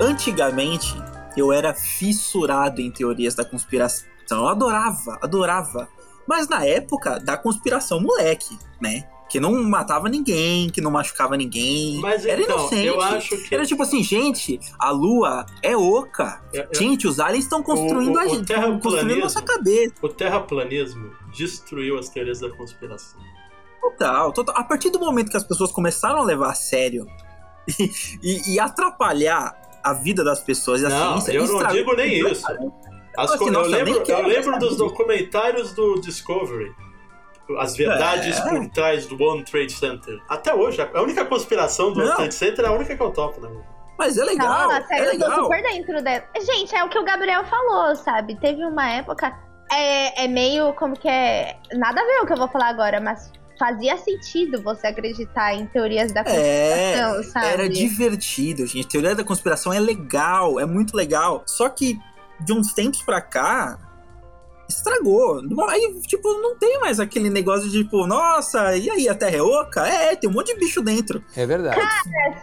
Antigamente, eu era fissurado em teorias da conspiração. Eu adorava, adorava. Mas na época da conspiração moleque, né? Que não matava ninguém, que não machucava ninguém. Mas era então, inocente. eu acho que- Era tipo assim, gente, a lua é oca. Eu- eu- Gente, os aliens estão construindo o- a o gente, terraplanismo- construindo nossa cabeça. O terraplanismo destruiu as teorias da conspiração. Total, total. A partir do momento que as pessoas começaram a levar a sério e, e- e atrapalhar a vida das pessoas e a Não, ciência. eu não digo nem isso. As Assim, co- eu nossa, lembro, eu lembro dos documentários do Discovery. As verdades É. por trás do One Trade Center. Até hoje, a única conspiração do One Não. Trade Center é a única que eu topo, né? Mas é legal. Nossa, é eu tô legal. super dentro dela. Gente, é o que o Gabriel falou, sabe? Teve uma época. É, é meio como que é. Nada a ver o que eu vou falar agora, mas fazia sentido você acreditar em teorias da É, conspiração, sabe? era divertido, gente. Teoria da conspiração é legal, é muito legal. Só que de uns tempos pra cá, estragou. Aí, tipo, não tem mais aquele negócio de, tipo, nossa, e aí, a Terra é oca? É, tem um monte de bicho dentro. É verdade.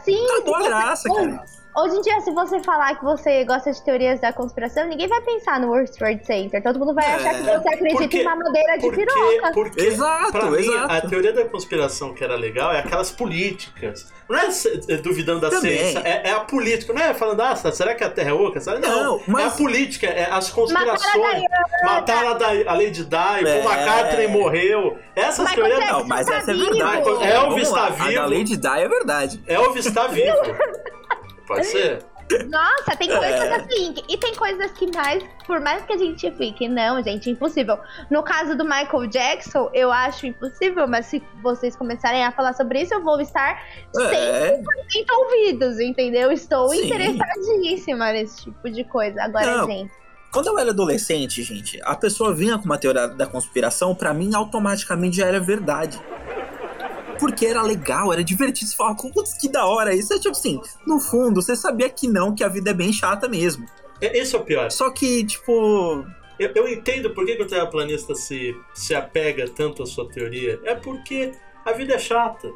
Sim, Acabou a graça, cara. Hoje em dia, se você falar que você gosta de teorias da conspiração, ninguém vai pensar no World Trade Center. Todo mundo vai É, achar que você acredita porque- em madeira de Porque, piroca. porque Exato, pra mim, exato. a teoria da conspiração que era legal é aquelas políticas. Não é é duvidando da Também. ciência, é, é a política. Não é falando, ah, será que a Terra é oca? Não, Não, mas- é a política, é as conspirações. Mataram Mataram a, da, a Lady Di, É. Paul McCartney morreu. Essas Michael teorias... Jackson Não, mas tá essa é vivo. verdade. Elvis tá A vivo. da Lady Di é verdade. Elvis está vivo. Pode ser? Nossa, tem coisas É. assim. E tem coisas que mais, por mais que a gente fique, não, gente, impossível. No caso do Michael Jackson, eu acho impossível, mas se vocês começarem a falar sobre isso, eu vou estar É. 100% ouvidos, entendeu? Estou Sim. interessadíssima nesse tipo de coisa. Agora, Não. gente. Quando eu era adolescente, gente, a pessoa vinha com uma teoria da conspiração, pra mim automaticamente já era verdade. Porque era legal, era divertido. Você falava, putz, que da hora. Isso é tipo assim, no fundo, você sabia que não, que a vida é bem chata mesmo. É- Esse é o pior. Só que, tipo. Eu, eu entendo por que, que o terraplanista se, se apega tanto à sua teoria. É porque a vida é chata.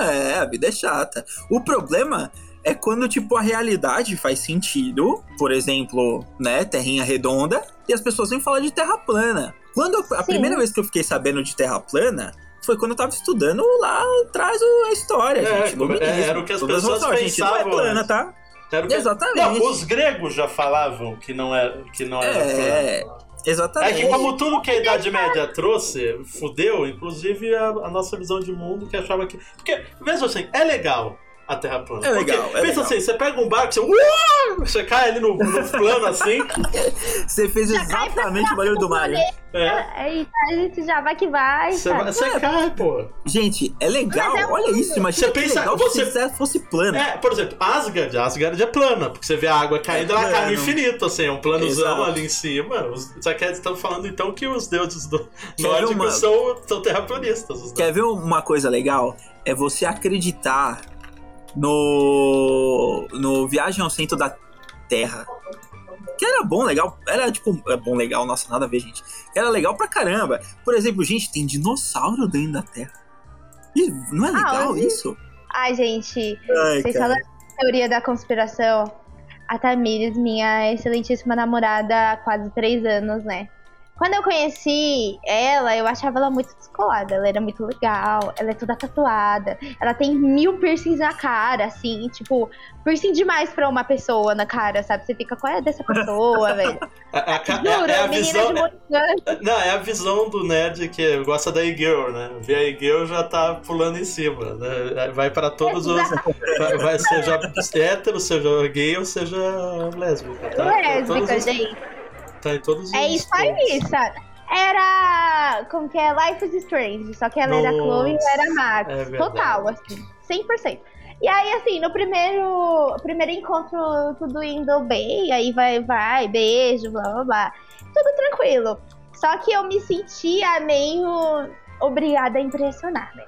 É, a vida é chata. O problema é quando, tipo, a realidade faz sentido. Por exemplo, né, terrinha redonda, e as pessoas vêm falar de terra plana. Quando eu- a Sim. primeira vez que eu fiquei sabendo de terra plana foi quando eu tava estudando lá atrás a história, É, gente. como- é, era o que as Todas pessoas noções, gente, não é pensavam plana, tá? Que- Exatamente. Não, os gregos já falavam que não era, que não era É, plano. exatamente. É que como tudo que a Idade Média trouxe, fudeu, inclusive a, a nossa visão de mundo que achava que... Porque, mesmo assim, é legal a Terra plana. É Porque, legal, é pensa legal. assim, você pega um barco, você... Uau! Você cai ali no, no plano assim... Você fez exatamente o barulho do Mario. É, Eita, a gente já vai que vai. você, vai- você cai, pô. Gente, é legal. Mas é Olha isso, imagina Você que pensa- legal você- se fosse plana. É, por exemplo, Asgard, Asgard é plana, porque você vê a água caindo, ela cai no infinito, assim, é um planozão Exato. ali em cima. Os, só que estão falando então que os deuses do nórdicos uma- são, são terraplanistas. Quer ver uma coisa legal? É você acreditar no no Viagem ao Centro da Terra. Que era bom, legal. Era tipo, é bom, legal, nossa, nada a ver, gente. Era legal pra caramba. Por exemplo, gente, tem dinossauro dentro da Terra. E não é Ah, legal onde? isso? Ai, gente, Ai, vocês cara. falam teoria da conspiração. A Tamires, minha excelentíssima namorada há quase três anos, né? Quando eu conheci ela, eu achava ela muito descolada. Ela era muito legal, ela é toda tatuada. Ela tem mil piercings na cara, assim, tipo, piercing demais pra uma pessoa na cara, sabe? Você fica, qual é dessa pessoa, velho? É, é a ca- Juro, é- é a visão. Não, é a visão do nerd que gosta da e-girl, né? Vê a e-girl já tá pulando em cima, né? Vai para todos os. Vai, vai seja hétero, seja gay ou seja lésbica. Tá, Lésbica, todos os- gente. Tá em todos os. É isso aí, sabe? Era. Como que é? Life is Strange. Só que ela era Nossa, Chloe e eu era Max. é. Total, assim. 100%. E aí, assim, no primeiro, primeiro encontro, tudo indo bem. Aí vai, vai, beijo, blá, blá, blá. Tudo tranquilo. Só que eu me sentia meio obrigada a impressionar, né?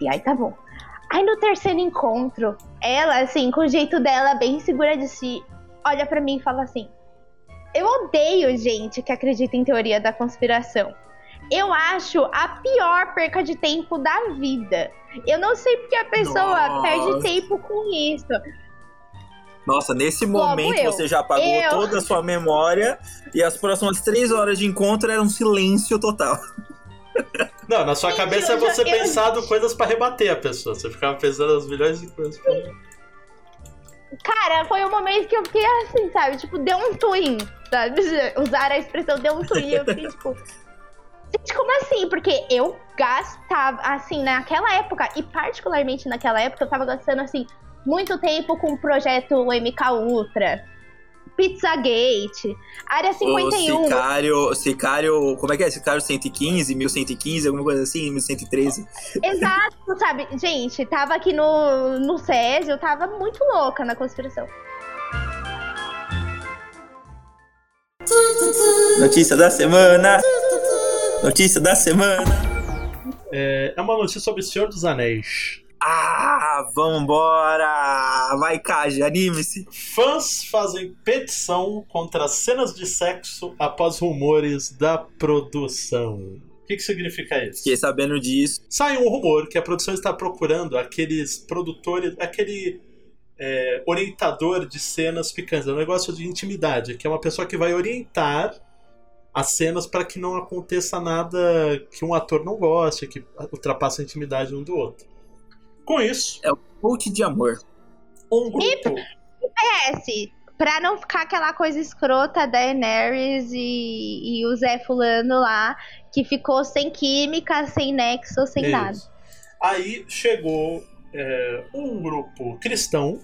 E aí tá bom. Aí no terceiro encontro, ela, assim, com o jeito dela bem segura de si, olha pra mim e fala assim: Eu odeio gente que acredita em teoria da conspiração. Eu acho a pior perca de tempo da vida. Eu não sei porque a pessoa Nossa. perde tempo com isso. Nossa, nesse Logo momento eu. você já apagou Eu. toda a sua memória e as próximas três horas de encontro eram um silêncio total. Não, na sua Gente, cabeça é já- você eu- pensado coisas pra rebater a pessoa. Você ficava pensando as milhões de coisas. Pra... Cara, foi um momento que eu fiquei assim, sabe? Tipo, deu um twin, sabe? Usar a expressão deu um twin. Eu fiquei tipo. Gente, como assim? Porque eu gastava, assim, naquela época, e particularmente naquela época, eu tava gastando, assim, muito tempo com o projeto MK Ultra, Pizzagate, Área O 51. Sicário, Sicário, como é que é? Sicário 115, 1115, alguma coisa assim, 1113. Exato, sabe? Gente, tava aqui no, no SESI, eu tava muito louca na conspiração. Notícia da semana. Notícia da semana. É, é uma notícia sobre o Senhor dos Anéis. Ah, vambora! Vai, Kaji, anime-se. Fãs fazem petição contra cenas de sexo após rumores da produção. O que, que significa isso? Fiquei sabendo disso. Sai um rumor que a produção está procurando aqueles produtores, aquele é, orientador de cenas picantes, é um negócio de intimidade, que é uma pessoa que vai orientar as cenas para que não aconteça nada que um ator não goste, que ultrapasse a intimidade um do outro. Com isso, Coach de amor. um grupo. PS, pra não ficar aquela coisa escrota da Daenerys e, e o Zé Fulano lá, que ficou sem química, sem nexo, sem nada. Isso. Aí chegou é, um grupo cristão,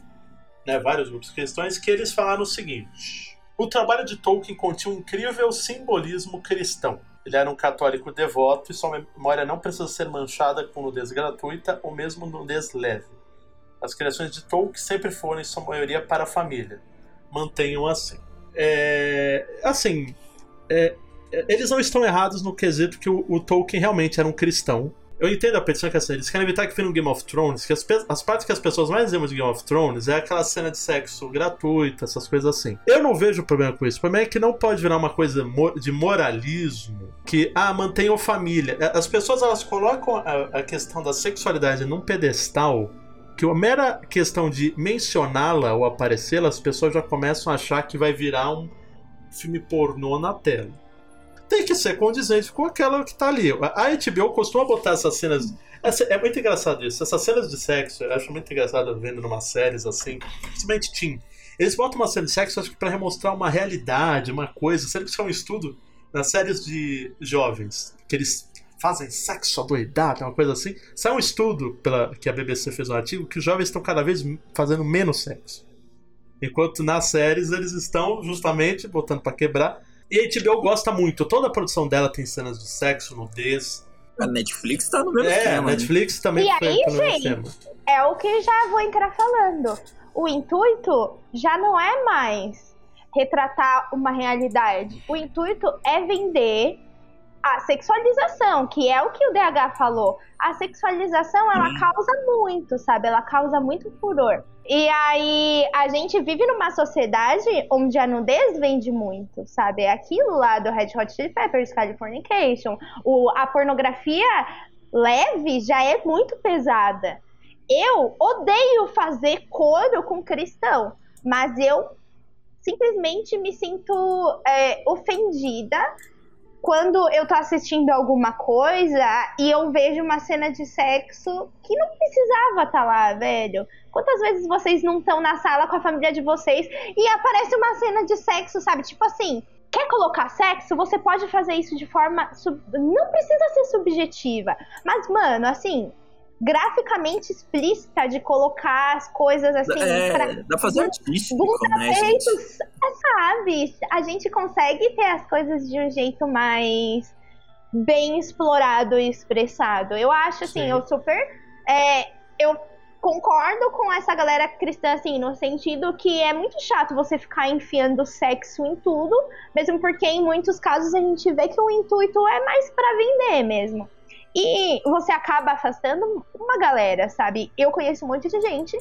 né, vários grupos cristãos, que eles falaram o seguinte: o trabalho de Tolkien continha um incrível simbolismo cristão. Ele era um católico devoto e sua memória não precisa ser manchada com nudez gratuita ou mesmo nudez leve. As criações de Tolkien sempre foram, em sua maioria, para a família. Mantenham assim. É, assim, é, eles não estão errados no quesito que o, o Tolkien realmente era um cristão. Eu entendo a petição que é eles querem evitar que vire um Game of Thrones, que as, as partes que as pessoas mais amam de Game of Thrones é aquela cena de sexo gratuita, essas coisas assim. Eu não vejo problema com isso. O problema é que não pode virar uma coisa de moralismo, que, ah, mantenham família. É, As pessoas, elas colocam a, a questão da sexualidade num pedestal que a mera questão de mencioná-la ou aparecê-la, as pessoas já começam a achar que vai virar um filme pornô na tela tem que ser condizente com aquela que tá ali. A HBO costuma botar essas cenas. essa- é muito engraçado isso. Essas cenas de sexo, eu acho muito engraçado vendo numa séries assim, principalmente Teen. Eles botam uma cena de sexo, acho que pra uma realidade, uma coisa. Sendo que isso é um estudo nas séries de jovens, que eles fazem sexo adoidado, uma coisa assim. Sai um estudo pela, que a BBC fez um artigo que os jovens estão cada vez fazendo menos sexo. Enquanto nas séries eles estão justamente botando pra quebrar. E a HBO gosta muito. Toda a produção dela tem cenas de sexo, nudez. A Netflix tá no mesmo É, a esquema. né? Netflix também E foi aí, pelo mesmo gente? tema. É o que já vou entrar falando. O intuito já não é mais retratar uma realidade. O intuito é vender a sexualização, que é o que o DH falou. A sexualização, ela Sim. causa muito, sabe? Ela causa muito furor. E aí, a gente vive numa sociedade onde a nudez vende muito, sabe? Aquilo lá do Red Hot Chili Peppers, Californication. O, a pornografia leve já é muito pesada. Eu odeio fazer coro com cristão, mas eu simplesmente me sinto é, ofendida quando eu tô assistindo alguma coisa e eu vejo uma cena de sexo que não precisava estar lá, velho. Quantas vezes vocês não estão na sala com a família de vocês e aparece uma cena de sexo, sabe? Tipo assim, quer colocar sexo? Você pode fazer isso de forma. sub- Não precisa ser subjetiva. Mas, mano, assim, graficamente explícita de colocar as coisas assim. pra- É, dá pra fazer artístico, Bunda né, peito, sabe? A gente consegue ter as coisas de um jeito mais bem explorado e expressado. Eu acho assim, Sim. eu super. é, eu concordo com essa galera cristã, assim, no sentido que é muito chato você ficar enfiando sexo em tudo, mesmo porque em muitos casos a gente vê que o intuito é mais pra vender mesmo. E você acaba afastando uma galera, sabe? Eu conheço um monte de gente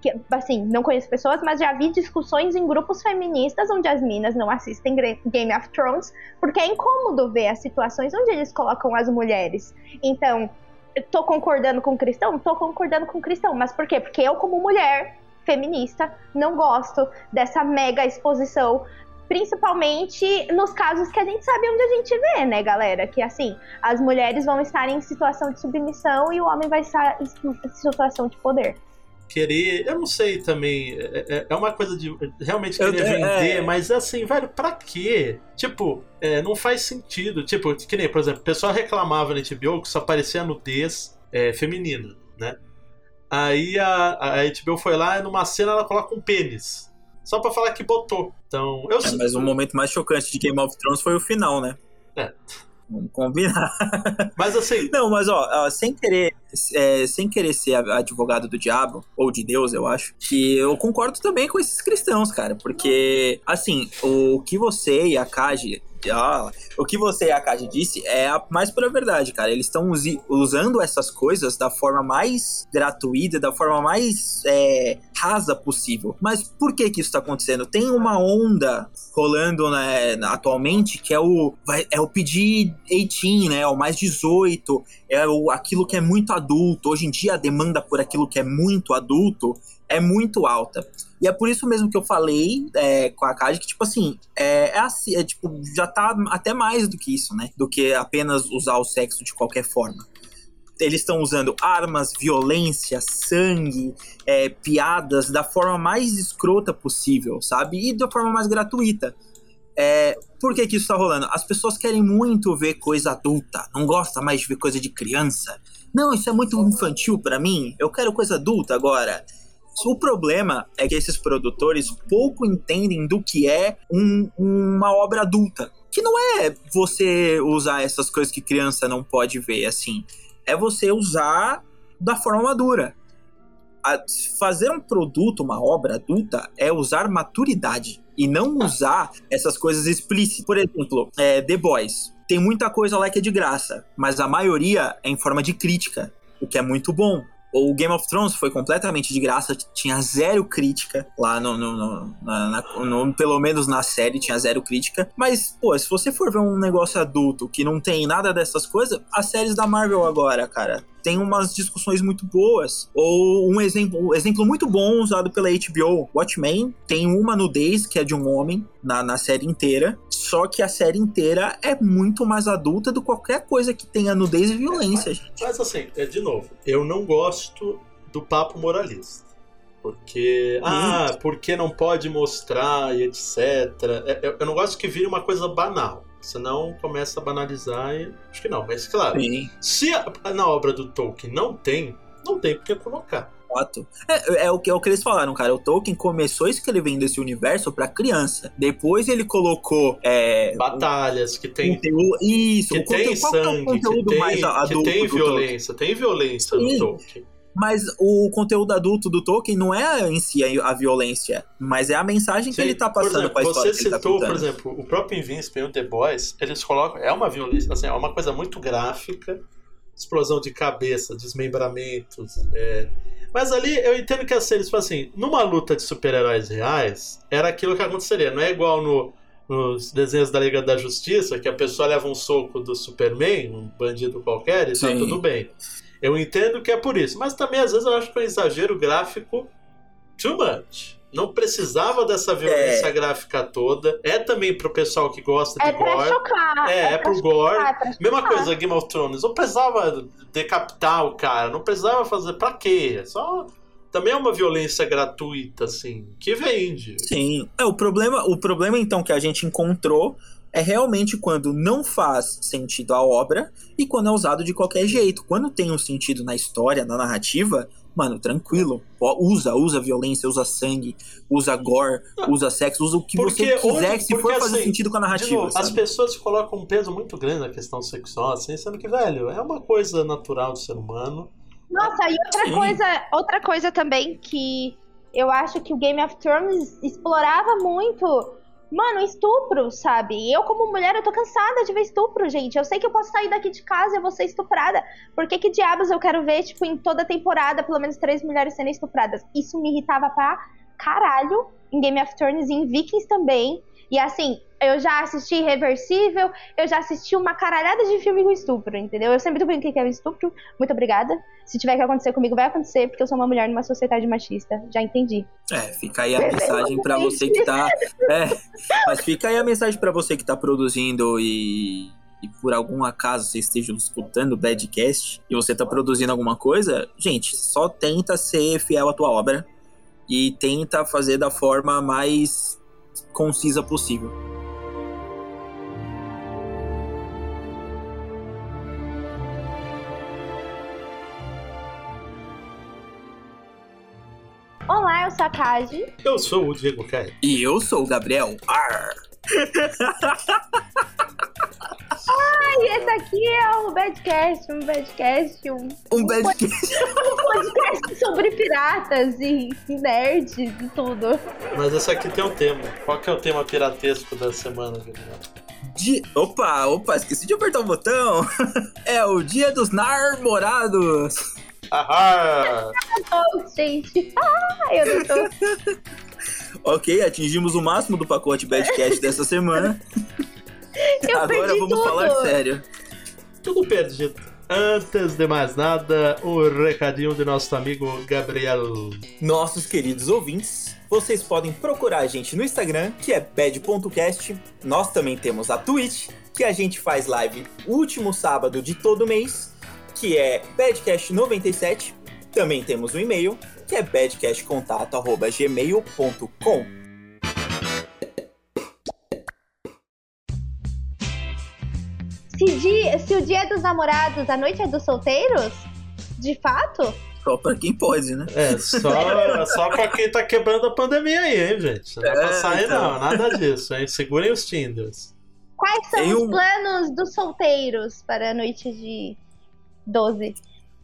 que, assim, não conheço pessoas, mas já vi discussões em grupos feministas onde as minas não assistem Game of Thrones, porque é incômodo ver as situações onde eles colocam as mulheres. Então, tô concordando com o cristão? Tô concordando com o cristão, mas por quê? Porque eu, como mulher, feminista, não gosto dessa mega exposição principalmente nos casos que a gente sabe onde a gente vê, né, galera? Que assim, as mulheres vão estar em situação de submissão e o homem vai estar em situação de poder. Querer, eu não sei também, é, é, é uma coisa de realmente querer eu, é, vender, é... mas assim, velho, pra quê? Tipo, é, não faz sentido. Tipo, que nem, por exemplo, o pessoal reclamava na HBO que só aparecia nudez é, feminina, né? Aí a, a HBO foi lá e numa cena ela coloca um pênis só para falar que botou. Então, eu é, Mas o momento mais chocante de Game of Thrones foi o final, né? É. Vamos combinar. Mas assim. Não, mas ó, sem querer, é, sem querer ser advogado do diabo, ou de Deus, eu acho, que eu concordo também com esses cristãos, cara. Porque, assim, o que você e a Kaji ah, o que você e a Kaji disse é a mais pura verdade, cara. Eles estão usando essas coisas da forma mais gratuita, da forma mais é, rasa possível. Mas por que que isso está acontecendo? Tem uma onda rolando né, atualmente que é o, é o pedir 18, né? O mais 18, é o, aquilo que é muito adulto. Hoje em dia a demanda por aquilo que é muito adulto é muito alta. E é por isso mesmo que eu falei é, com a Kaji que, tipo assim, é, é, assim, é tipo, já tá até mais do que isso, né? Do que apenas usar o sexo de qualquer forma. Eles estão usando armas, violência, sangue, é, piadas da forma mais escrota possível, sabe? E da forma mais gratuita. É, por que, que isso tá rolando? As pessoas querem muito ver coisa adulta, não gosta mais de ver coisa de criança. Não, isso é muito infantil para mim, eu quero coisa adulta agora. O problema é que esses produtores pouco entendem do que é um, uma obra adulta. Que não é você usar essas coisas que criança não pode ver, assim. É você usar da forma madura. A, fazer um produto, uma obra adulta, é usar maturidade. E não usar essas coisas explícitas. Por exemplo, é, The Boys. Tem muita coisa lá que é de graça, mas a maioria é em forma de crítica, o que é muito bom. O Game of Thrones foi completamente de graça, tinha zero crítica lá no, no, no, na, no, pelo menos na série tinha zero crítica. Mas, pô, se você for ver um negócio adulto que não tem nada dessas coisas, as séries da Marvel agora, cara, tem umas discussões muito boas. Ou um exemplo, um exemplo muito bom usado pela HBO, Watchmen, tem uma nudez que é de um homem na, na série inteira. Só que a série inteira é muito mais adulta do que qualquer coisa que tenha nudez e violência, mas, gente. Mas assim, é, de novo, eu não gosto do papo moralista. Porque, ah, porque não pode mostrar e etc. É, eu não gosto que vire uma coisa banal. Senão começa a banalizar e. Acho que não, mas claro. Sim. Se a, na obra do Tolkien não tem, não tem por que colocar. Fato. É, é, o que, é o que eles falaram, cara. O Tolkien começou escrevendo esse universo para criança. Depois ele colocou. É, Batalhas, que tem. Conteúdo, isso, que tem sangue, é que tem, que tem violência. Tem violência Sim. no Tolkien. Mas o conteúdo adulto do Tolkien não é em si a violência, mas é a mensagem Sim, que ele tá passando com a história. Você tá citou, tá por exemplo, o próprio Invincible e o The Boys, eles colocam. É uma violência, assim, é uma coisa muito gráfica explosão de cabeça, desmembramentos. É... Mas ali eu entendo que assim, eles falam assim, numa luta de super-heróis reais, era aquilo que aconteceria. Não é igual no, nos desenhos da Liga da Justiça, que a pessoa leva um soco do Superman, um bandido qualquer, e tá Sim. tá tudo bem. Eu entendo que é por isso, mas também às vezes eu acho que é um exagero gráfico too much. Não precisava dessa violência é. gráfica toda. É também pro pessoal que gosta é de gore. Chocar, é, é, é pro gore. É Mesma coisa, Game of Thrones. Não precisava decapitar o cara, não precisava fazer. Pra quê? Só também é uma violência gratuita, assim, que vende. Sim. É, o problema, o problema então que a gente encontrou é realmente quando não faz sentido a obra e quando é usado de qualquer jeito. Quando tem um sentido na história, na narrativa, mano, tranquilo. Usa, usa violência, usa sangue, usa gore, usa sexo, usa o que porque você quiser, onde, se for fazer assim, sentido com a narrativa. Novo, as pessoas colocam um peso muito grande na questão sexual, assim, sendo que, velho, é uma coisa natural do ser humano. Nossa, e outra Sim. coisa, outra coisa também que eu acho que o Game of Thrones explorava muito Mano, estupro, sabe? Eu, como mulher, eu tô cansada de ver estupro, gente. Eu sei que eu posso sair daqui de casa e eu vou ser estuprada. Por que, que diabos eu quero ver, tipo, em toda temporada, pelo menos três mulheres sendo estupradas? Isso me irritava pra caralho em Game of Thrones e em Vikings também. E assim, eu já assisti Irreversível, eu já assisti uma caralhada de filme com estupro, entendeu? Eu sempre brincando que é um estupro. Muito obrigada. Se tiver que acontecer comigo, vai acontecer, porque eu sou uma mulher numa sociedade machista. Já entendi. É, fica aí a mensagem para você que tá. É, mas fica aí a mensagem para você que tá produzindo e e por algum acaso você esteja escutando o Badcast e você está produzindo alguma coisa, gente, só tenta ser fiel à tua obra e tenta fazer da forma mais concisa possível. Olá, eu sou o Diego Caio. E eu sou o Gabriel. Arr. Ai, esse aqui é um Badcast, um Badcast, um, Um Badcast. um podcast sobre piratas e, e nerds e tudo. Mas esse aqui tem um tema. Qual que é o tema piratesco da semana, Gabriel? Di... Opa, opa, esqueci de apertar o botão. É o dia dos namorados. Ahá! Gente. Ah, eu não tô. Ok, atingimos o máximo do pacote Badcast dessa semana. Eu Agora perdi vamos tudo. falar sério. Tudo perdido. Antes de mais nada, o recadinho do nosso amigo Gabriel. Nossos queridos ouvintes, vocês podem procurar a gente no Instagram, que é bad.cast. Nós também temos a Twitch, que a gente faz live último sábado de todo mês, que é badcast97. Também temos o e-mail, que é badcastcontato.gmail.com. Se, se o dia é dos namorados, a noite é dos solteiros? De fato? Só pra quem pode, né? É, só, só pra quem tá quebrando a pandemia aí, hein, gente? Não é pra sair, então. não. Nada disso, hein? Segurem os Tinders. Quais são Tem os um- planos dos solteiros para a noite de 12?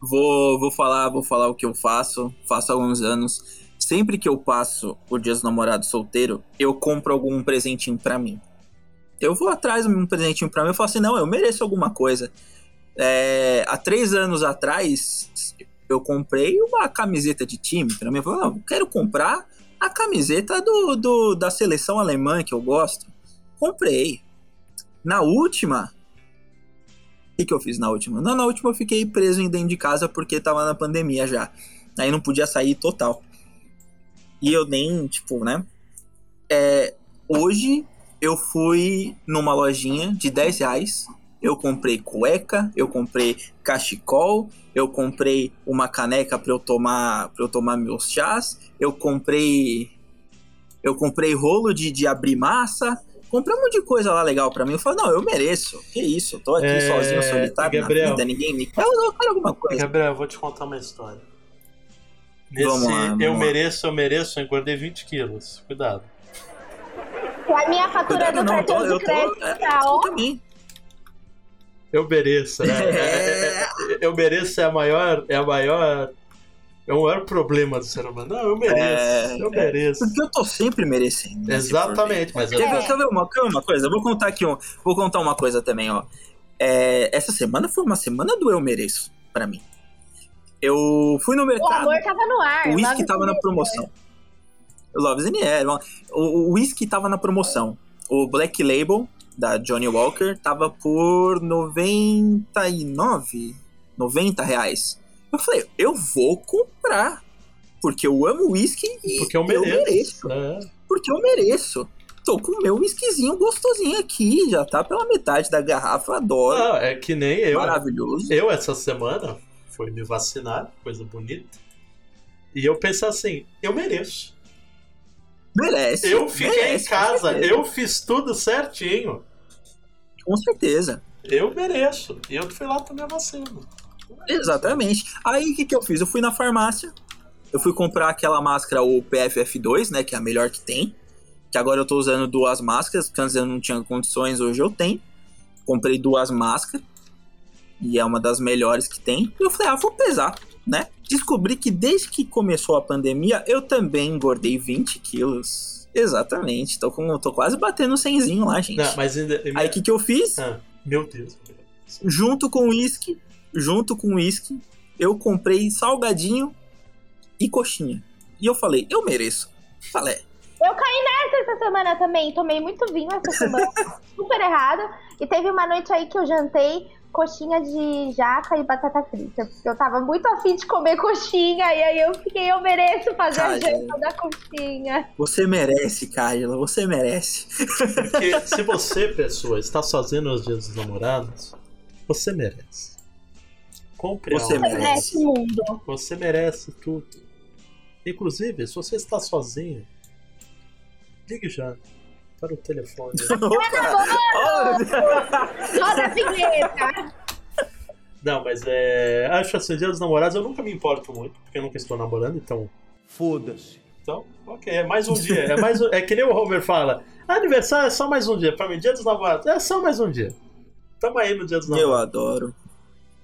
Vou, vou falar, vou falar o que eu faço. Faço alguns anos. Sempre que eu passo o Dia dos Namorados solteiro, eu compro algum presentinho pra mim. Eu vou atrás de um presentinho pra mim e falo assim, não, eu mereço alguma coisa. É, há três anos atrás, eu comprei uma camiseta de time pra mim. Eu falei, não, eu quero comprar a camiseta do, do- da seleção alemã que eu gosto. Comprei. Na última, que, que eu fiz na última? Não, na última eu fiquei preso em dentro de casa porque tava na pandemia já. Aí não podia sair total. E eu nem, tipo, né? É, hoje eu fui numa lojinha de 10 reais. Eu comprei cueca, eu comprei cachecol, eu comprei uma caneca para eu tomar para eu tomar meus chás, eu comprei eu comprei rolo de, de abrir massa, comprei um monte de coisa lá legal pra mim. Eu falei, não, eu mereço. Que isso? Eu tô aqui É, sozinho, solitário Gabriel. na vida, ninguém me quer. Eu, eu quero alguma coisa. Gabriel, eu vou te contar uma história. Nesse Vamos lá, vamos eu lá. mereço, eu mereço, eu engordei 20 quilos. Cuidado. A minha fatura Cuidado, do não, cartão de crédito é, tá ó. Eu mereço, né? É, eu mereço é a maior. É a maior. É o maior problema do ser humano. Não, eu mereço. É, eu mereço. Porque eu tô sempre merecendo. Exatamente, mas eu. Quer ver, É. quer ver uma, quer ver uma coisa? Eu vou contar aqui um, vou contar uma coisa também, ó. É, essa semana foi uma semana do eu mereço pra mim. Eu fui no O mercado, amor tava no ar. o whisky tava na promoção. Loves in the Air. O, o whisky tava na promoção. O Black Label da Johnny Walker tava por 99, 90 reais. Eu falei, eu vou comprar. Porque eu amo whisky e Porque eu mereço. É. porque eu mereço. Tô com o meu whiskyzinho gostosinho aqui, já tá pela metade da garrafa, adoro. Não, é que nem eu. Maravilhoso. Eu, essa semana, fui me vacinar, coisa bonita. E eu pensei assim, eu mereço. Merece. Eu fiquei merece, em casa, eu fiz tudo certinho. Com certeza. Eu mereço. E eu fui lá tomar vacina. Exatamente. Aí o que, que eu fiz? Eu fui na farmácia, eu fui comprar aquela máscara, o PFF2, né? Que é a melhor que tem. Que agora eu tô usando duas máscaras, porque antes eu não tinha condições, hoje eu tenho. Comprei duas máscaras. E é uma das melhores que tem. E eu falei, ah, vou pesar, né? Descobri que desde que começou a pandemia, eu também engordei 20 quilos. Exatamente. Tô, com, tô quase batendo 100 lá, gente. Não, mas ainda. Aí o que, que eu fiz? Ah, meu Deus. junto com o uísque, junto com o uísque, eu comprei salgadinho e coxinha. E eu falei, eu mereço. Falei, Eu caí nessa essa semana também, tomei muito vinho essa semana, super errado. E teve uma noite aí que eu jantei coxinha de jaca e batata frita. Porque eu tava muito afim de comer coxinha, e aí eu fiquei, eu mereço fazer a janta da coxinha. Você merece, Carla, você merece. Porque se você, pessoa, está sozinha nos dias dos namorados, você merece. Compre Você algo. merece. o mundo. Você merece tudo. Inclusive, se você está sozinho, ligue já para o telefone. Roda a vinheta. Não, mas é. Acho assim, dia dos namorados eu nunca me importo muito, porque eu nunca estou namorando, então. Foda-se. Então, ok, é mais um dia. É, mais um- é que nem o Homer fala: aniversário é só mais um dia. Pra mim, dia dos namorados é só mais um dia. Tamo aí no dia dos Eu namorados. adoro.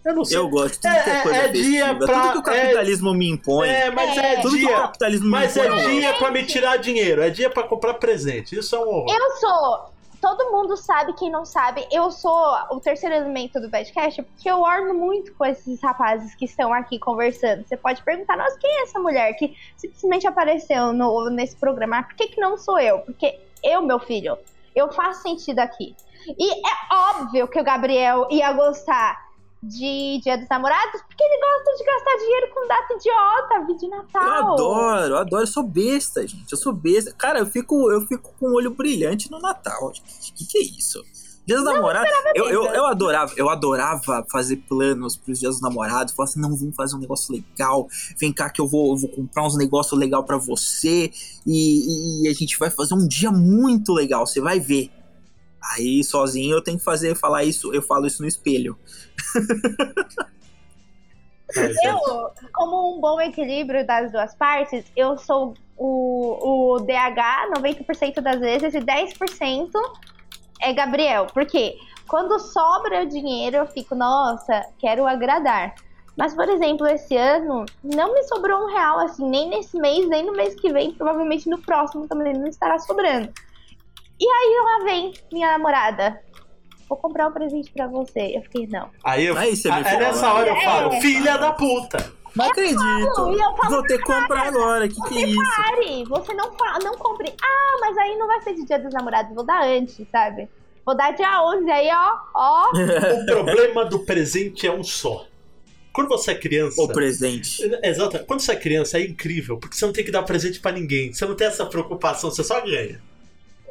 Eu não sei. Eu gosto de É- é coisa é dia festiva. pra- Tudo que o capitalismo me impõe. É, mas é, Tudo que o dia. capitalismo Mas me é impõe. dia pra me tirar dinheiro, é dia pra comprar presente. Isso é um horror. Eu sou. Todo mundo sabe, quem não sabe, eu sou o terceiro elemento do Badcast, porque eu orno muito com esses rapazes que estão aqui conversando. Você pode perguntar, nossa, quem é essa mulher que simplesmente apareceu no, nesse programa? Por que, que não sou eu? Porque eu, meu filho, eu faço sentido aqui. E é óbvio que o Gabriel ia gostar de Dia dos Namorados, porque ele gosta de gastar dinheiro com data idiota, de Natal. Eu adoro, eu adoro, eu sou besta, gente. Eu sou besta. Cara, eu fico, eu fico com o olho brilhante no Natal. gente. Que que é isso? Dia dos namorados, eu, eu, eu adorava, eu adorava fazer planos pros dias dos namorados. Falar assim, não, vamos fazer um negócio legal. Vem cá que eu vou, eu vou comprar uns negócios legal pra você. E, e a gente vai fazer um dia muito legal, você vai ver. Aí, sozinho, eu tenho que fazer, falar isso, eu falo isso no espelho. É- Eu, como um bom equilíbrio das duas partes, eu sou o, o DH 90% das vezes e 10% é Gabriel. Porque quando sobra o dinheiro, eu fico, nossa, quero agradar. Mas, por exemplo, esse ano não me sobrou um real, assim, nem nesse mês, nem no mês que vem, provavelmente no próximo também não estará sobrando. E aí lá vem minha namorada. Vou comprar um presente pra você. Eu fiquei, não. Aí, eu, Aí você me aí fala. nessa hora eu falo, É. filha da puta. Não acredito. e eu falo Vou ter que comprar agora. Que que é isso? Pare, você não, não compre. Ah, mas aí não vai ser de dia dos namorados, vou dar antes, sabe? Vou dar dia 11, aí ó, ó. O problema do presente é um só. Quando você é criança. O presente. Exato. Quando você é criança é incrível, porque você não tem que dar presente pra ninguém. Você não tem essa preocupação, você só ganha.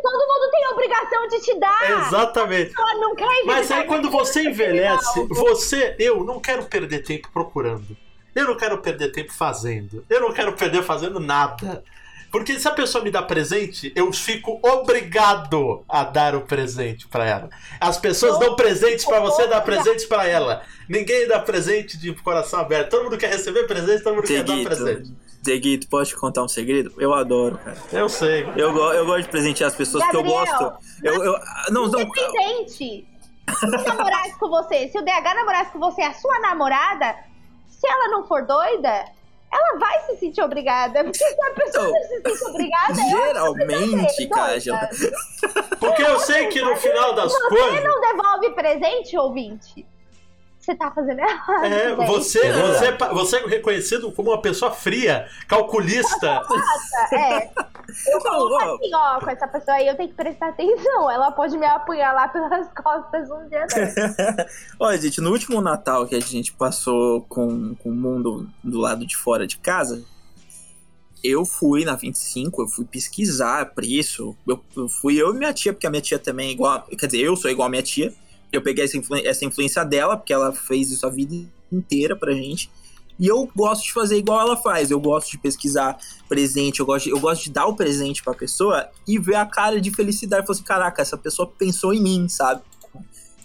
Todo mundo tem obrigação de te dar. Exatamente. Não quer Mas aí quando você envelhece, você, eu não quero perder tempo procurando. Eu não quero perder tempo fazendo. Eu não quero perder fazendo nada. Porque se a pessoa me dá presente, eu fico obrigado a dar o presente pra ela. As pessoas dão presentes pra você dar presentes pra ela. Ninguém dá presente de coração aberto. Todo mundo quer receber presente, todo mundo quer dar presente. Deguito, posso te contar um segredo? Eu adoro, cara. Eu sei. Eu, go- eu gosto de presentear as pessoas porque eu Gabriel, gosto. Eu, eu, não, não. Independente. Se namorasse com você, se o DH namorasse com você, a sua namorada, se ela não for doida, ela vai se sentir obrigada. Porque se a pessoa não se sente obrigada, Geralmente. Kájela. Porque eu sei que no final das Você coisas. não devolve presente, ouvinte? Você tá fazendo errado. É, você, É você, é você é reconhecido como uma pessoa fria, calculista. É. Eu ó. assim, ó, com essa pessoa aí, eu tenho que prestar atenção. Ela pode me apunhar lá pelas costas um dia. Olha, gente, no último Natal que a gente passou com, com o mundo do lado de fora de casa, eu fui na 25, eu fui pesquisar preço. Eu, eu fui eu e minha tia, porque a minha tia também é igual. Quer dizer, eu sou igual a minha tia. Eu peguei essa, influ- essa influência dela, porque ela fez isso a vida inteira pra gente. E eu gosto de fazer igual ela faz. Eu gosto de pesquisar presente, eu gosto de, eu gosto de dar o presente pra pessoa e ver a cara de felicidade. Falar assim, caraca, essa pessoa pensou em mim, sabe?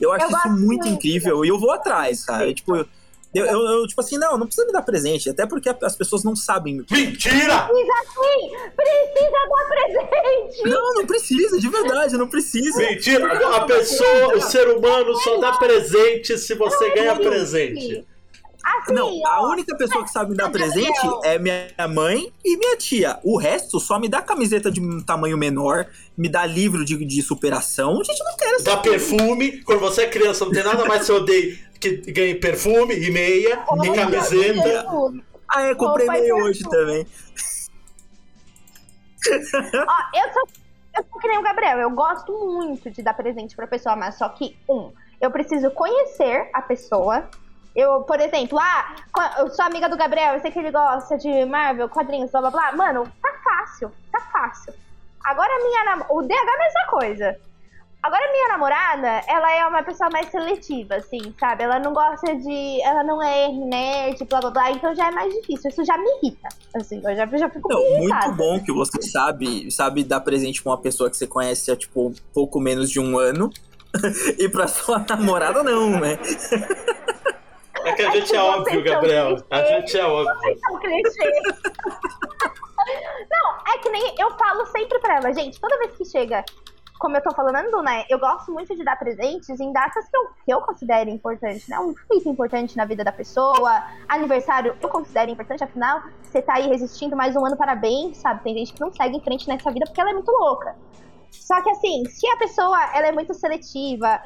Eu acho Eu isso muito. incrível e eu vou atrás, sabe? Tipo, eu, eu, eu, tipo assim, não, não precisa me dar presente, até porque as pessoas não sabem. Mentira! Precisa sim! Precisa dar presente! Não, não precisa, de verdade, não precisa. Mentira! A pessoa, o ser humano só dá presente se você ganha presente. Assim, Não, a ó, única pessoa que sabe me dar Gabriel. presente é minha mãe e minha tia. O resto só me dá camiseta de um tamanho menor, me dá livro de, de superação. A gente não quer Dá essa perfume, quando você é criança, não tem nada mais que você odeia que ganhe perfume e meia e roupa camiseta. Ah, é, comprei e meio hoje perfume. também. Ó, eu sou, eu sou que nem o Gabriel, eu gosto muito de dar presente pra pessoa, mas só que, um, eu preciso conhecer a pessoa. Eu, por exemplo, ah, eu sou amiga do Gabriel, eu sei que ele gosta de Marvel, quadrinhos, blá blá blá. Mano, tá fácil, tá fácil. Agora a minha nam... O DH é a mesma coisa. Agora a minha namorada, ela é uma pessoa mais seletiva, assim, sabe? Ela não gosta de. Ela não é nerd, blá blá blá, então já é mais difícil. Isso já me irrita. Assim, eu já, já fico Não, irritada. muito bom que você sabe, sabe dar presente pra uma pessoa que você conhece há, tipo, um pouco menos de um ano. e pra sua namorada, não, né? É que a gente é óbvio, Gabriel. A gente é óbvio. Não, é que nem eu falo sempre pra ela, gente, toda vez que chega, como eu tô falando, né? Eu gosto muito de dar presentes em datas que eu, que eu considero importante, né? Um feito importante na vida da pessoa, aniversário eu considero importante, afinal, você tá aí resistindo mais um ano, parabéns, sabe? Tem gente que não segue em frente nessa vida porque ela é muito louca. Só que assim, se a pessoa ela é muito seletiva,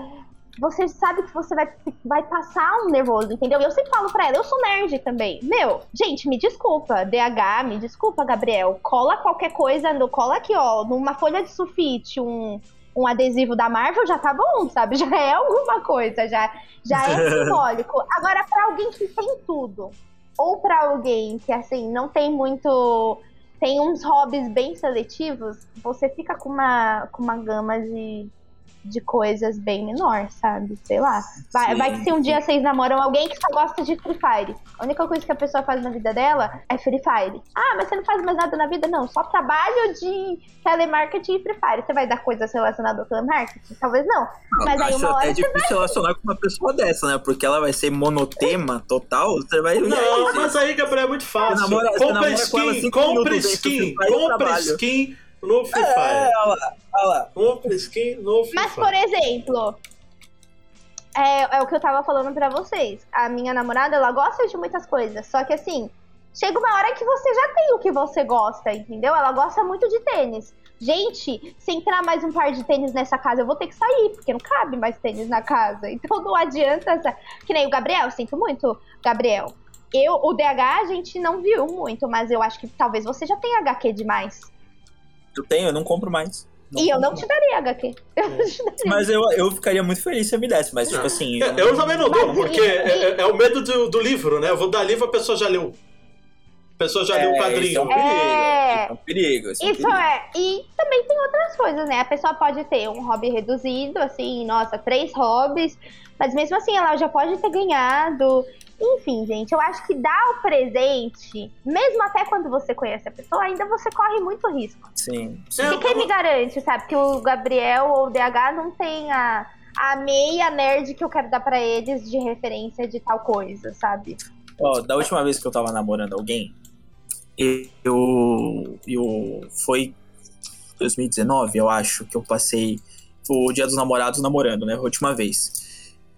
você sabe que você vai, vai passar um nervoso, entendeu? E eu sempre falo pra ela, eu sou nerd também. Meu, gente, me desculpa, DH, me desculpa, Gabriel. Cola qualquer coisa, no, cola aqui, ó, numa folha de sulfite, um, um adesivo da Marvel já tá bom, sabe? Já é alguma coisa, já, já é simbólico. Agora, pra alguém que tem tudo, ou pra alguém que, assim, não tem muito. Tem uns hobbies bem seletivos, você fica com uma, com uma gama de, de coisas bem menor, sabe? Sei lá. Vai, Sim, vai que se um dia vocês namoram alguém que só gosta de Free Fire. A única coisa que a pessoa faz na vida dela é Free Fire. Ah, mas você não faz mais nada na vida? Não, só trabalho de telemarketing e Free Fire. Você vai dar coisas relacionadas ao telemarketing? Talvez não. Mas aí uma hora você vai. difícil relacionar com uma pessoa dessa, né? Porque ela vai ser monotema total, você vai... Não, mas aí, Gabriel, é muito fácil. Você namora- você compra namora skin, compra skin, compra skin no Free É, Fire. olha lá, olha lá. Compra skin no Free Mas, Fire. por exemplo, é, é o que eu tava falando pra vocês. A minha namorada, ela gosta de muitas coisas. Só que assim, chega uma hora que você já tem o que você gosta, entendeu? Ela gosta muito de tênis. Gente, se entrar mais um par de tênis nessa casa, eu vou ter que sair, porque não cabe mais tênis na casa. Então não adianta. essa- Que nem o Gabriel, sinto muito, Gabriel. Eu, o DH a gente não viu muito, mas eu acho que talvez você já tenha HQ demais. Eu tenho, eu não compro mais. e eu não te daria HQ. Eu não te daria. Mas eu, eu ficaria muito feliz se eu me desse, mas tipo assim... É, Eu também não dou, porque e- é, é- é o medo do, do livro, né? Eu vou dar livro, a pessoa já leu. A pessoa já leu o Isso é quadrinho. um perigo, É. isso é um perigo. Isso é um Isso perigo. é. E também tem outras coisas, né? A pessoa pode ter um hobby reduzido, assim, nossa, três hobbies, mas mesmo assim ela já pode ter ganhado. Enfim, gente, eu acho que dar o presente, mesmo até quando você conhece a pessoa, ainda você corre muito risco. Sim. E quem me garante, sabe, que o Gabriel ou o DH não tem a, a meia nerd que eu quero dar pra eles de referência de tal coisa, sabe? Ó, da última vez que eu tava namorando alguém, eu. eu foi 2019, eu acho, que eu passei o Dia dos Namorados namorando, né? A última vez.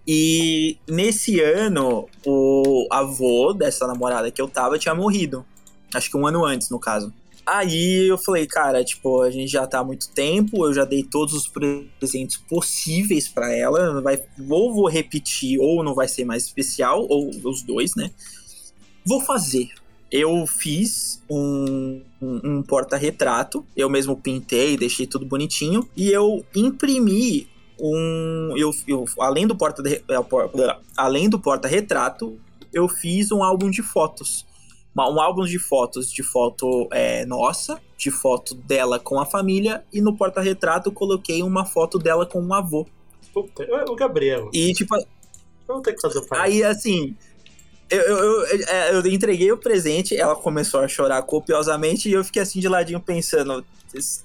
E nesse ano, o avô dessa namorada que eu tava tinha morrido. Acho que um ano antes, no caso. Aí eu falei, cara, tipo, a gente já tá há muito tempo, eu já dei todos os presentes possíveis pra ela, vai, ou vou repetir, ou não vai ser mais especial, ou os dois, né? Vou fazer. Eu fiz um, um, um porta-retrato, eu mesmo pintei, deixei tudo bonitinho, e eu imprimi um. Eu, eu, além do porta além do porta-retrato, eu fiz um álbum de fotos. Um álbum de fotos, de foto é, nossa, de foto dela com a família, e no porta-retrato eu coloquei uma foto dela com o avô. Puta, o Gabriel. E tipo, Vamos ter que fazer. Aí, assim, eu, eu, eu, é, eu entreguei o presente, ela começou a chorar copiosamente e eu fiquei assim de ladinho pensando: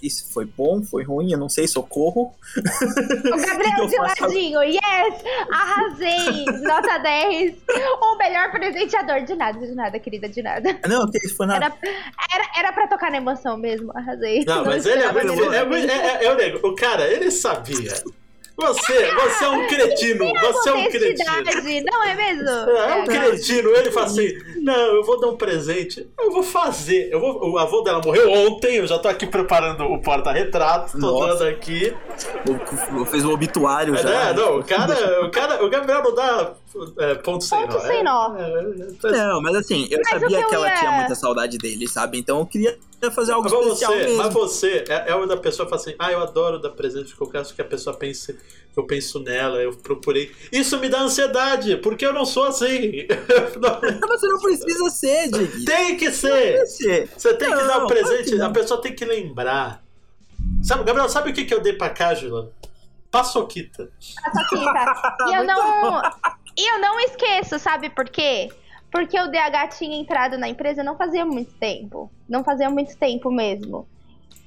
isso- foi bom, foi ruim, eu não sei, socorro. O Gabriel de ladinho, yes! Arrasei! Nota 10! O melhor presenteador. De nada, de nada, querida, de nada. Não, que isso foi nada. Era, era, era pra tocar na emoção mesmo, arrasei. Não, mas ele é muito. É, muito- presente. é, é, é o nego. O cara, ele sabia. Você, você é um cretino. Você é um cretino. Não é mesmo? É um É, cretino, ele fala assim: Não, eu vou dar um presente, eu vou fazer. Eu vou... O avô dela morreu ontem, eu já tô aqui preparando o porta-retrato, tô Nossa. dando aqui. Fez o obituário É, já. né? Não, o cara, o cara, o Gabriel não dá É, ponto sem Ponto nó. sem nó. é, é, é. Não, mas assim, eu Mas sabia que que, eu ela ia- tinha muita saudade dele, sabe? Então eu queria fazer algo Mas especial você, mesmo. mas você é, é uma da pessoa que fala assim, ah, eu adoro dar presente, porque eu quero que a pessoa pense que eu penso nela, eu procurei. Isso me dá ansiedade, porque eu não sou assim. Não- Mas você não precisa ser, Dig. tem que ser! ser. Você tem que Não, dar o claro presente, que não. a pessoa tem que lembrar. Sabe, Gabriel, sabe o que, que eu dei pra Cájula? Paçoquita. Paçoquita. E eu não. E eu não esqueço, sabe por quê? Porque o DH tinha entrado na empresa não fazia muito tempo. Não fazia muito tempo mesmo.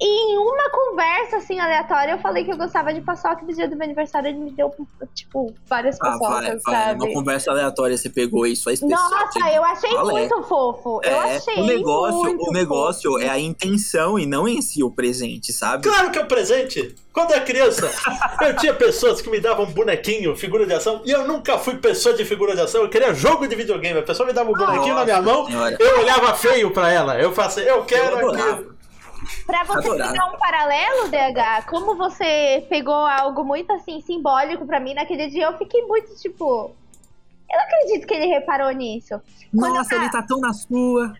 E em uma conversa assim aleatória, eu falei que eu gostava de paçoca e no dia do meu aniversário ele me deu, tipo, várias Ah, paçocas, vai, vai. sabe? Uma conversa aleatória você pegou isso, é especial. Nossa, eu achei Valeu. muito fofo. eu É, achei o negócio, muito o negócio fofo. é a intenção e não em si o presente, sabe? Claro que é um presente! Quando eu era criança, eu tinha pessoas que me davam bonequinho, figura de ação, e eu nunca fui pessoa de figura de ação, eu queria jogo de videogame. A pessoa me dava um bonequinho na minha mão, senhora. eu olhava feio pra ela. Eu falei assim, eu quero Eu aquilo. Pra você pegar um paralelo, DH, como você pegou algo muito assim simbólico pra mim naquele dia, eu fiquei muito tipo. Eu não acredito que ele reparou nisso. Quando Nossa, ele tá tão na sua.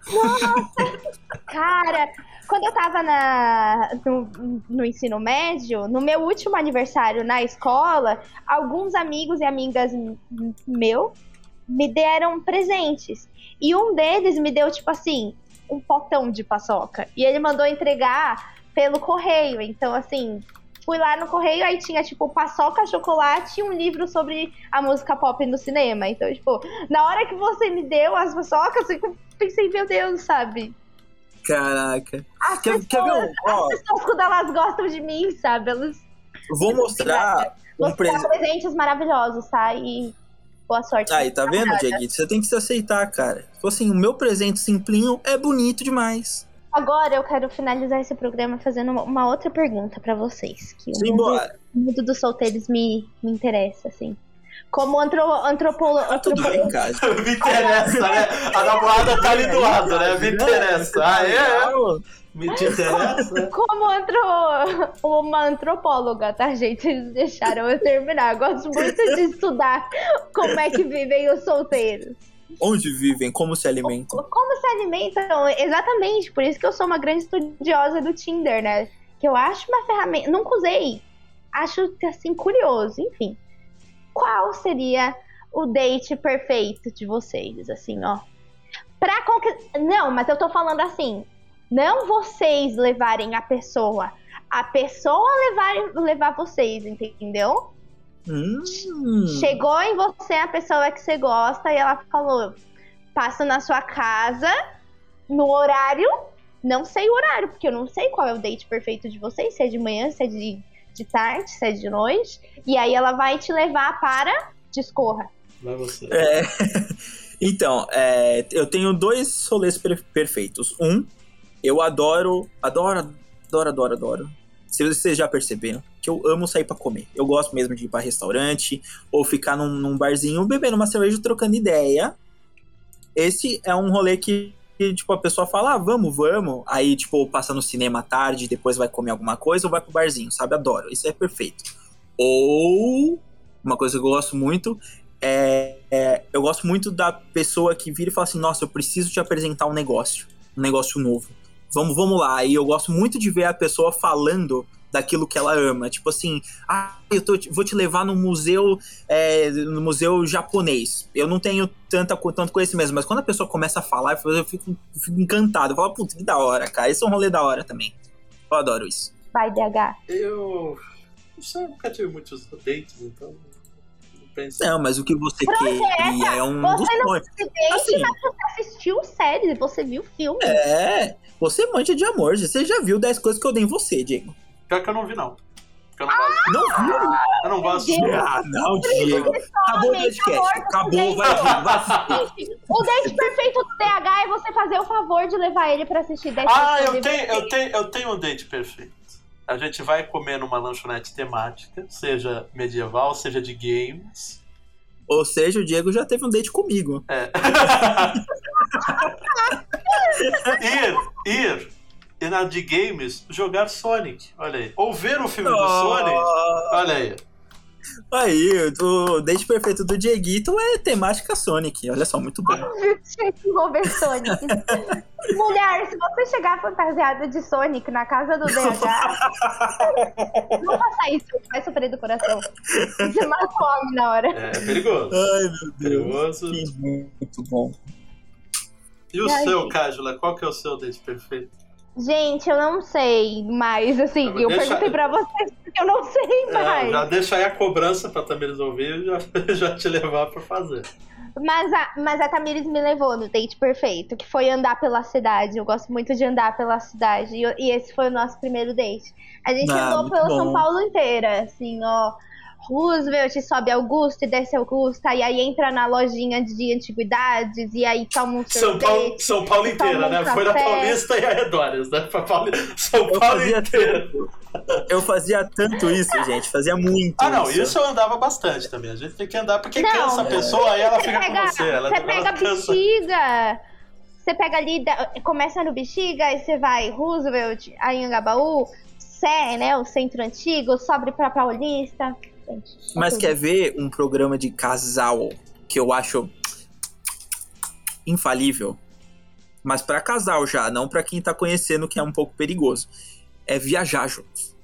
Cara, quando eu tava na, no, no ensino médio, no meu último aniversário na escola, alguns amigos e amigas meu me deram presentes. E um deles me deu, tipo assim, um potão de paçoca. E ele mandou entregar pelo correio. Então, assim, fui lá no correio, aí tinha, tipo, paçoca, chocolate e um livro sobre a música pop no cinema. Então, tipo, na hora que você me deu as paçocas, eu pensei, meu Deus, sabe? Caraca. As Quer, quer ver pessoas, um? As pessoas, quando elas gostam de mim, sabe? Elas vou mostrar um presente. presentes maravilhosos, tá? E boa sorte. Aí, tá vendo, Diego? Você tem que se aceitar, cara. Tipo assim, o meu presente simplinho é bonito demais. Agora eu quero finalizar esse programa fazendo uma- outra pergunta pra vocês. Que o mundo, Simbora. o mundo dos solteiros me, me interessa, assim. Como antro, antropolo, Tá tudo bem, cara. Me interessa, né? A namorada tá ali do lado, né? Me interessa. Ah, é? Me te interessa? Como antro, uma antropóloga, tá, gente? Eles deixaram eu terminar. Eu gosto muito de estudar como é que vivem os solteiros. Onde vivem? Como se alimentam? Como se alimentam? Exatamente, por isso que eu sou uma grande estudiosa do Tinder, né? Que eu acho uma ferramenta. Nunca usei. Acho assim, curioso, enfim. Qual seria o date perfeito de vocês, assim, ó? Pra conquistar. Não, mas eu tô falando assim. Não vocês levarem a pessoa. A pessoa levar, levar vocês, entendeu? Hum. Chegou em você a pessoa que você gosta e ela falou: passa na sua casa no horário. Não sei o horário, porque eu não sei qual é o date perfeito de vocês, se é de manhã, se é de, de tarde, se é de noite. E aí ela vai te levar para Discorra. Vai você. É. Então, é, eu tenho dois rolês per- perfeitos. Um, eu adoro, adoro, adoro, adoro, adoro. Se vocês já perceberam, que eu amo sair pra comer. Eu gosto mesmo de ir pra restaurante ou ficar num, num barzinho bebendo uma cerveja, trocando ideia. Esse é um rolê que, que, tipo, a pessoa fala, ah, vamos, vamos. Aí, tipo, passa no cinema à tarde, depois vai comer alguma coisa ou vai pro barzinho, sabe? Adoro. Isso é perfeito. Ou, uma coisa que eu gosto muito é, é, eu gosto muito da pessoa que vira e fala assim: Nossa, eu preciso te apresentar um negócio, um negócio novo. Vamos, vamos lá. E eu gosto muito de ver a pessoa falando daquilo que ela ama. Tipo assim, ah, eu tô- vou te levar no museu, é, no museu japonês. Eu não tenho tanta, tanto conhecimento, mas quando a pessoa começa a falar, eu fico, eu fico encantado. Eu falo, putz, que da hora, cara. Esse é um rolê da hora também. Eu adoro isso. Vai, DH. Eu. Não sei, eu nunca tive muitos dates, então. Não penso. Não, mas o que você queria é um Você dos não sonhos. Se date, Assim. mas você assistiu série, você viu filme. É, você manja de amor. Você já viu 10 coisas que eu dei em você, Diego. Pior que eu não vi, não. Eu não gosto. Não viu? Eu não gosto. Deus. Ah, não, Diego. Acabou o podcast. Acabou, vai. Vai. O date perfeito do DH é você fazer o favor de levar ele pra assistir 10 Ah, pessoas eu tenho, eu, tenho, eu tenho um date perfeito. A gente vai comer numa lanchonete temática, seja medieval, seja de games. Ou seja, o Diego já teve um date comigo. É. ir, ir e na de games jogar Sonic. Olha aí. Ou ver o filme do Sonic. Olha aí. Aí, o date perfeito do Dieguito é temática Sonic. Olha só, muito bom. Tinha que envolver Sonic. Mulher, se você chegar fantasiada de Sonic na casa do DH, não faça isso, vai sofrer do coração. Você mata o homem na hora. É, é perigoso. Ai, meu Deus. Perigoso. Que muito bom. E o E seu, Cájula? Qual que é o seu date perfeito? Gente, eu não sei mais, assim, eu Deixa- perguntei pra vocês eu não sei É, mais. já deixa aí a cobrança pra Tamires ouvir e já, já te levar pra fazer. Mas a, mas a Tamires me levou no date perfeito, que foi andar pela cidade. Eu gosto muito de andar pela cidade. E, e esse foi o nosso primeiro date. A gente Ah, andou pelo bom. São Paulo inteira, assim, ó. Roosevelt, sobe Augusta e desce Augusta, e aí entra na lojinha de antiguidades, e aí toma um São sorvete. Paulo, São Paulo inteira, um né? Foi na. Paulista e arredores, né? Pauli... São Eu Paulo inteira. tanto. Eu fazia tanto isso, gente. Fazia muito. Ah, não, isso eu andava bastante também. A gente tem que andar porque Não, cansa a pessoa, aí ela fica pega, com você. Ela, você ela pega cansa. bexiga. Você pega ali, começa no bexiga, aí você vai Roosevelt, aí Angabaú, Sé, né? O centro antigo, sobe pra Paulista. Gente, é Mas quer ver um programa de casal que eu acho infalível? Mas pra casal já, não pra quem tá conhecendo que é um pouco perigoso. É viajar juntos.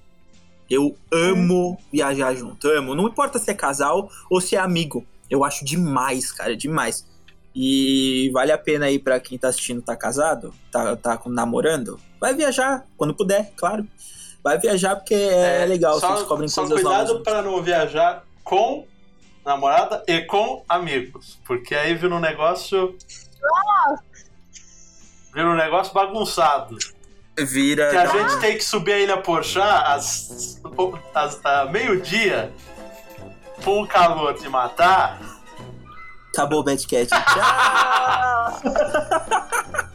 Eu amo viajar junto, amo. Não importa se é casal ou se é amigo. Eu acho demais, cara, demais. E vale a pena aí pra quem tá assistindo, tá casado, tá, tá com- namorando. Vai viajar, quando puder, claro. Vai viajar porque é, legal, só, vocês descobrem só coisas cuidado novas. para não viajar com namorada e com amigos. Porque aí vira um negócio. Vira um negócio bagunçado. Vira. Que a gente tem que subir a Ilha Porchá às, às, a meio-dia com um calor de matar. Acabou o Badcat. Tchau!